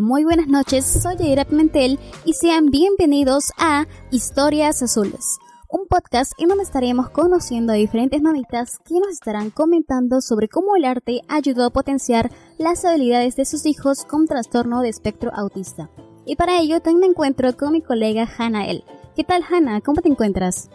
Muy buenas noches, soy Yaira Pimentel y sean bienvenidos a Historias Azules, un podcast en donde estaremos conociendo a diferentes mamitas que nos estarán comentando sobre cómo el arte ayudó a potenciar las habilidades de sus hijos con trastorno de espectro autista. Y para ello tengo un encuentro con mi colega Hannah El. ¿Qué tal Hannah? ¿Cómo te encuentras?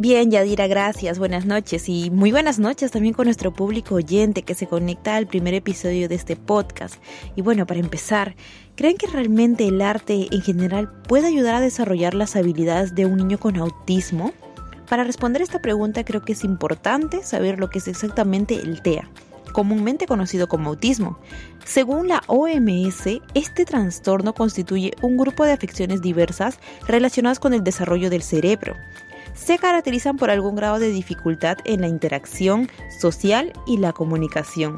Bien, Yadira, gracias. Buenas noches y muy buenas noches también con nuestro público oyente que se conecta al primer episodio de este podcast. Y bueno, para empezar, ¿creen que realmente el arte en general puede ayudar a desarrollar las habilidades de un niño con autismo? Para responder esta pregunta creo que es importante saber lo que es exactamente el TEA, comúnmente conocido como autismo. Según la OMS, este trastorno constituye un grupo de afecciones diversas relacionadas con el desarrollo del cerebro se caracterizan por algún grado de dificultad en la interacción social y la comunicación.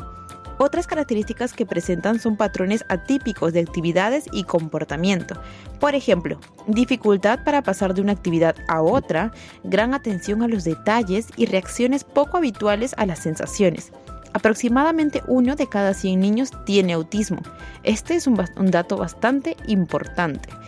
Otras características que presentan son patrones atípicos de actividades y comportamiento. Por ejemplo, dificultad para pasar de una actividad a otra, gran atención a los detalles y reacciones poco habituales a las sensaciones. Aproximadamente uno de cada 100 niños tiene autismo. Este es un, un dato bastante importante.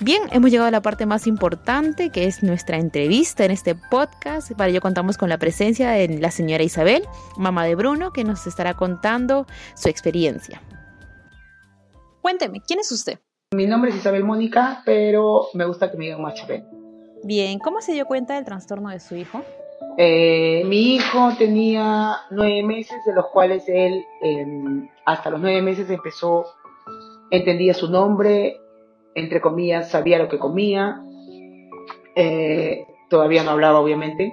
Bien, hemos llegado a la parte más importante, que es nuestra entrevista en este podcast. Para ello contamos con la presencia de la señora Isabel, mamá de Bruno, que nos estará contando su experiencia. Cuénteme, ¿quién es usted? Mi nombre es Isabel Mónica, pero me gusta que me digan Machabel. Bien, ¿cómo se dio cuenta del trastorno de su hijo? Eh, mi hijo tenía nueve meses, de los cuales él em, hasta los nueve meses empezó, entendía su nombre, entre comillas, sabía lo que comía, eh, todavía no hablaba obviamente,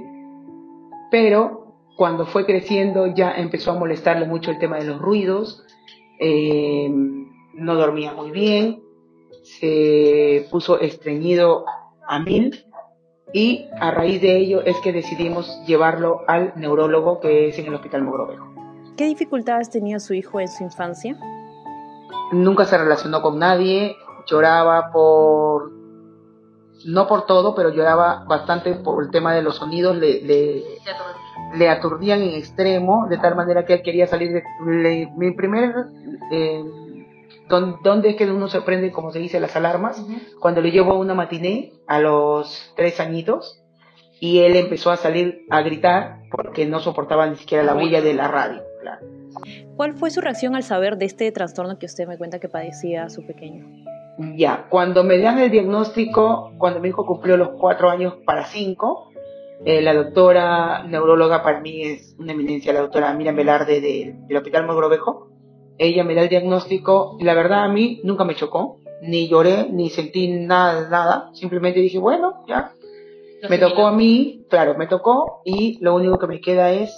pero cuando fue creciendo ya empezó a molestarle mucho el tema de los ruidos, eh, no dormía muy bien, se puso estreñido a mil y a raíz de ello es que decidimos llevarlo al neurólogo que es en el Hospital Mogrovejo. ¿Qué dificultades tenía su hijo en su infancia? Nunca se relacionó con nadie, lloraba por, no por todo, pero lloraba bastante por el tema de los sonidos, le, le, aturdían en extremo, de tal manera que él quería salir de... mi primer... Eh, ¿Dónde es que uno se prende, como se dice, las alarmas? Cuando le llevo a una matiné a los tres añitos y él empezó a salir a gritar porque no soportaba ni siquiera la bulla de la radio. ¿Cuál fue su reacción al saber de este trastorno que usted me cuenta que padecía su pequeño? Ya, cuando me dan el diagnóstico, cuando mi hijo cumplió los cuatro años para cinco, eh, la doctora neuróloga para mí es una eminencia, la doctora Miriam Velarde del Hospital Mogrovejo. Ella me da el diagnóstico y la verdad a mí nunca me chocó, ni lloré, ni sentí nada, nada. Simplemente dije, bueno, ya. me tocó a mí, claro, me tocó y lo único que me queda es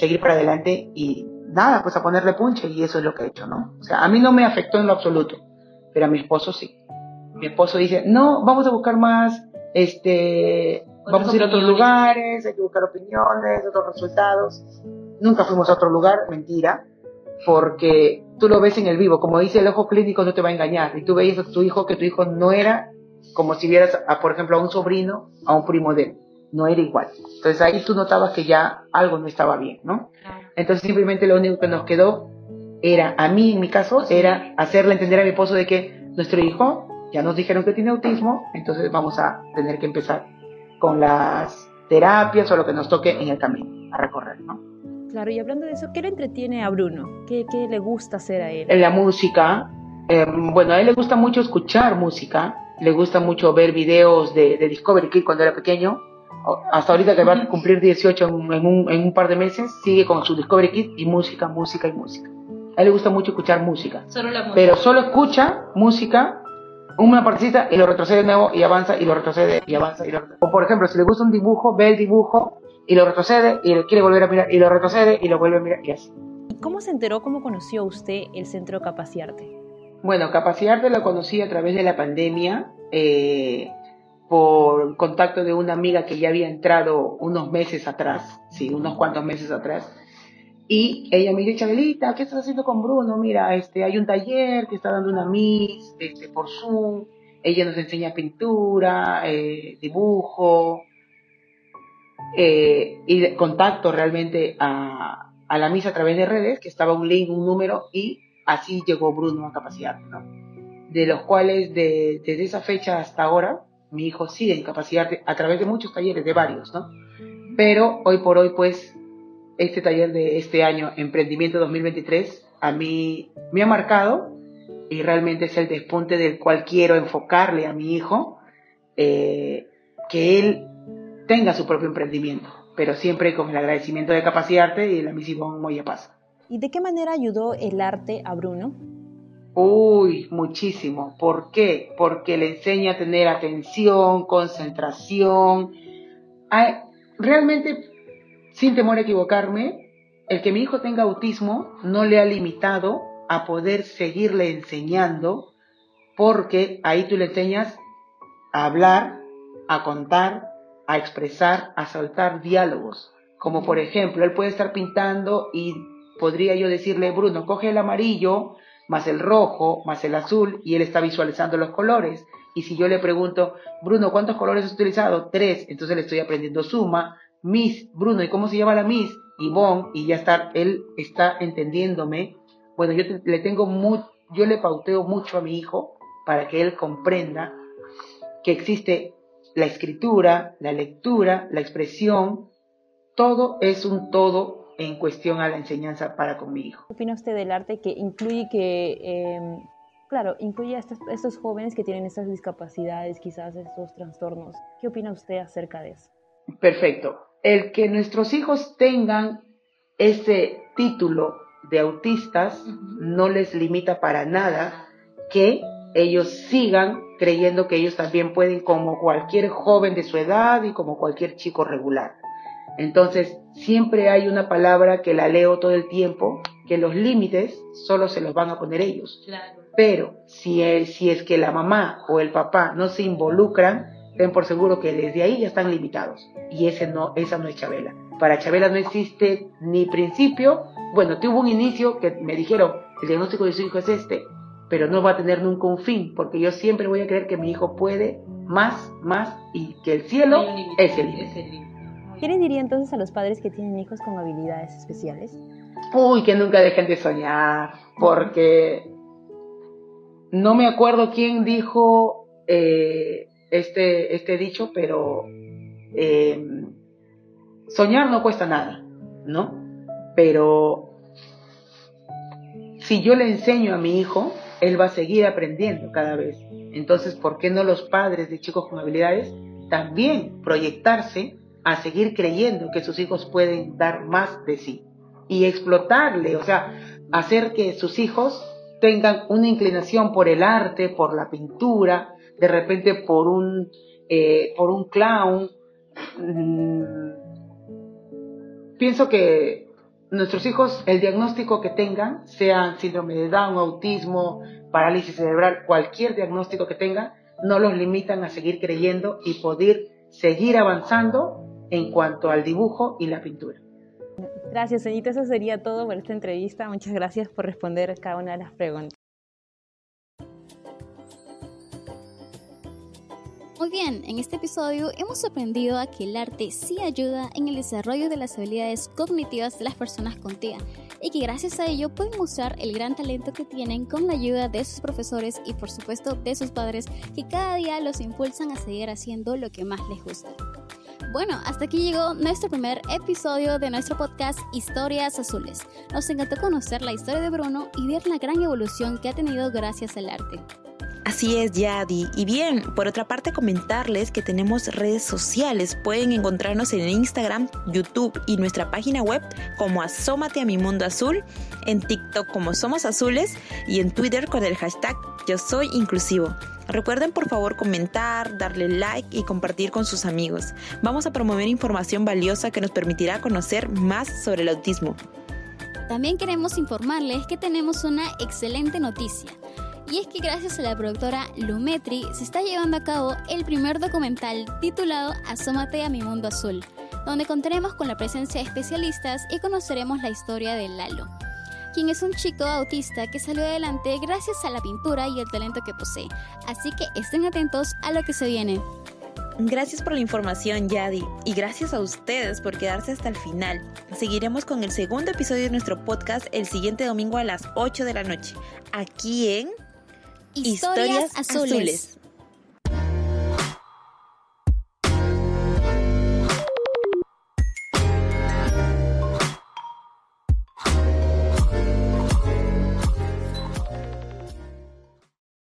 seguir para adelante y nada, pues a ponerle punche y eso es lo que he hecho, ¿no? O sea, a mí no me afectó en lo absoluto pero a mi esposo sí. Mi esposo dice, no, vamos a buscar más, este, vamos a ir a otros lugares, hay que buscar opiniones, otros resultados. Nunca fuimos a otro lugar, mentira, porque tú lo ves en el vivo, como dice el ojo clínico no te va a engañar, y tú veías a tu hijo que tu hijo no era como si vieras, a, por ejemplo, a un sobrino, a un primo de él, no era igual. Entonces ahí tú notabas que ya algo no estaba bien, ¿no? Entonces simplemente lo único que nos quedó era, a mí en mi caso, era hacerle entender a mi esposo de que nuestro hijo ya nos dijeron que tiene autismo, entonces vamos a tener que empezar con las terapias o lo que nos toque en el camino a recorrer, ¿no? Claro, y hablando de eso, ¿qué le entretiene a Bruno? ¿Qué, qué le gusta hacer a él? En la música, eh, bueno, a él le gusta mucho escuchar música, le gusta mucho ver videos de, Discovery Kid cuando era pequeño, hasta ahorita que va a cumplir 18 en, un, en un par de meses, sigue con su Discovery Kid y música, música y música. A él le gusta mucho escuchar música. Solo la música. Pero solo escucha música, una partecita y lo retrocede de nuevo y avanza y lo retrocede y avanza y lo retrocede. O por ejemplo, si le gusta un dibujo, ve el dibujo y lo retrocede y quiere volver a mirar y lo retrocede y lo vuelve a mirar y así. ¿Y cómo se enteró, cómo conoció usted el Centro Capaciarte? Bueno, Capaciarte lo conocí a través de la pandemia. Eh, por contacto de una amiga que ya había entrado unos meses atrás, sí, unos cuantos meses atrás, y ella me dice, Chabelita, ¿qué estás haciendo con Bruno? Mira, este, hay un taller que está dando una Miss este, por Zoom. Ella nos enseña pintura, eh, dibujo, eh, y contacto realmente a, la Miss a través de redes, que estaba un link, un número, y así llegó Bruno a capacidad, ¿no? De los cuales de, desde esa fecha hasta ahora, mi hijo sigue en capacidad a través de muchos talleres, de varios, ¿no? Pero hoy por hoy, pues, este taller de este año, Emprendimiento 2023, a mí me ha marcado y realmente es el despunte del cual quiero enfocarle a mi hijo, eh, que él tenga su propio emprendimiento, pero siempre con el agradecimiento de Capacidad y de la misión Moya Paz. ¿Y de qué manera ayudó el arte a Bruno? Uy, muchísimo. ¿Por qué? Porque le enseña a tener atención, concentración. realmente, sin temor a equivocarme, el que mi hijo tenga autismo no le ha limitado a poder seguirle enseñando, porque ahí tú le enseñas a hablar, a contar, a expresar, a soltar diálogos. Como por ejemplo, él puede estar pintando y podría yo decirle, Bruno, coge el amarillo, más el rojo, más el azul, y él está visualizando los colores. Y si yo le pregunto, Bruno, ¿cuántos colores has utilizado? Tres. Entonces le estoy aprendiendo suma. Miss, Bruno, ¿y cómo se llama la Miss? Yvonne, y ya está, él está entendiéndome. Bueno, yo le tengo yo le pauteo mucho a mi hijo para que él comprenda que existe la escritura, la lectura, la expresión, todo es un todo en cuestión a la enseñanza para con mi hijo. ¿Qué opina usted del arte que incluye que, em, claro, incluye a estos, jóvenes que tienen estas discapacidades, quizás estos trastornos? ¿Qué opina usted acerca de eso? Perfecto. El que nuestros hijos tengan ese título de autistas no les limita para nada que ellos sigan creyendo que ellos también pueden como cualquier joven de su edad y como cualquier chico regular. Entonces, siempre hay una palabra que la leo todo el tiempo, que los límites solo se los van a poner ellos. Pero si, si es que la mamá o el papá no se involucran, ten por seguro que desde ahí ya están limitados. Y ese no, esa no es Chabela. Para Chabela no existe ni principio. Bueno, tuvo un inicio que me dijeron, el diagnóstico de su hijo es este, pero no va a tener nunca un fin, porque yo siempre voy a creer que mi hijo puede más, más y que el cielo es el límite. ¿Qué le diría entonces a los padres que tienen hijos con habilidades especiales? Uy, que nunca dejen de soñar, porque no me acuerdo quién dijo eh, este, este dicho, pero eh, soñar no cuesta nada, ¿no? Pero si yo le enseño a mi hijo, él va a seguir aprendiendo cada vez. Entonces, ¿por qué no los padres de chicos con habilidades también proyectarse a seguir creyendo que sus hijos pueden dar más de sí y explotarle, o sea, hacer que sus hijos tengan una inclinación por el arte, por la pintura, de repente por un, eh, por un clown. Mm, pienso que nuestros hijos, el diagnóstico que tengan, sea síndrome de Down, autismo, parálisis cerebral, cualquier diagnóstico que tengan, no los limitan a seguir creyendo y poder seguir avanzando en cuanto al dibujo y la pintura. Gracias, señorita. Eso sería todo por esta entrevista. Muchas gracias por responder cada una de las preguntas. Muy bien, en este episodio hemos aprendido a que el arte sí ayuda en el desarrollo de las habilidades cognitivas de las personas con TIA y que gracias a ello pueden mostrar el gran talento que tienen con la ayuda de sus profesores y por supuesto de sus padres que cada día los impulsan a seguir haciendo lo que más les gusta. Bueno, hasta aquí llegó nuestro primer episodio de nuestro podcast Historias Azules. Nos encantó conocer la historia de Bruno y ver la gran evolución que ha tenido gracias al arte. Así es, Yadi. Y bien, por otra parte, comentarles que tenemos redes sociales. Pueden encontrarnos en Instagram, YouTube y nuestra página web como Asómate a mi mundo azul, en TikTok como Somos Azules y en Twitter con el hashtag Yo soy inclusivo. Recuerden por favor comentar, darle like y compartir con sus amigos. Vamos a promover información valiosa que nos permitirá conocer más sobre el autismo. También queremos informarles que tenemos una excelente noticia y es que gracias a la productora Lumetri se está llevando a cabo el primer documental titulado Asómate a mi mundo azul, donde contaremos con la presencia de especialistas y conoceremos la historia de Lalo, quien es un chico autista que salió adelante gracias a la pintura y el talento que posee. Así que estén atentos a lo que se viene. Gracias por la información, Yadi, y gracias a ustedes por quedarse hasta el final. Seguiremos con el segundo episodio de nuestro podcast el siguiente domingo a las 8 de la noche, aquí en Historias, Azules.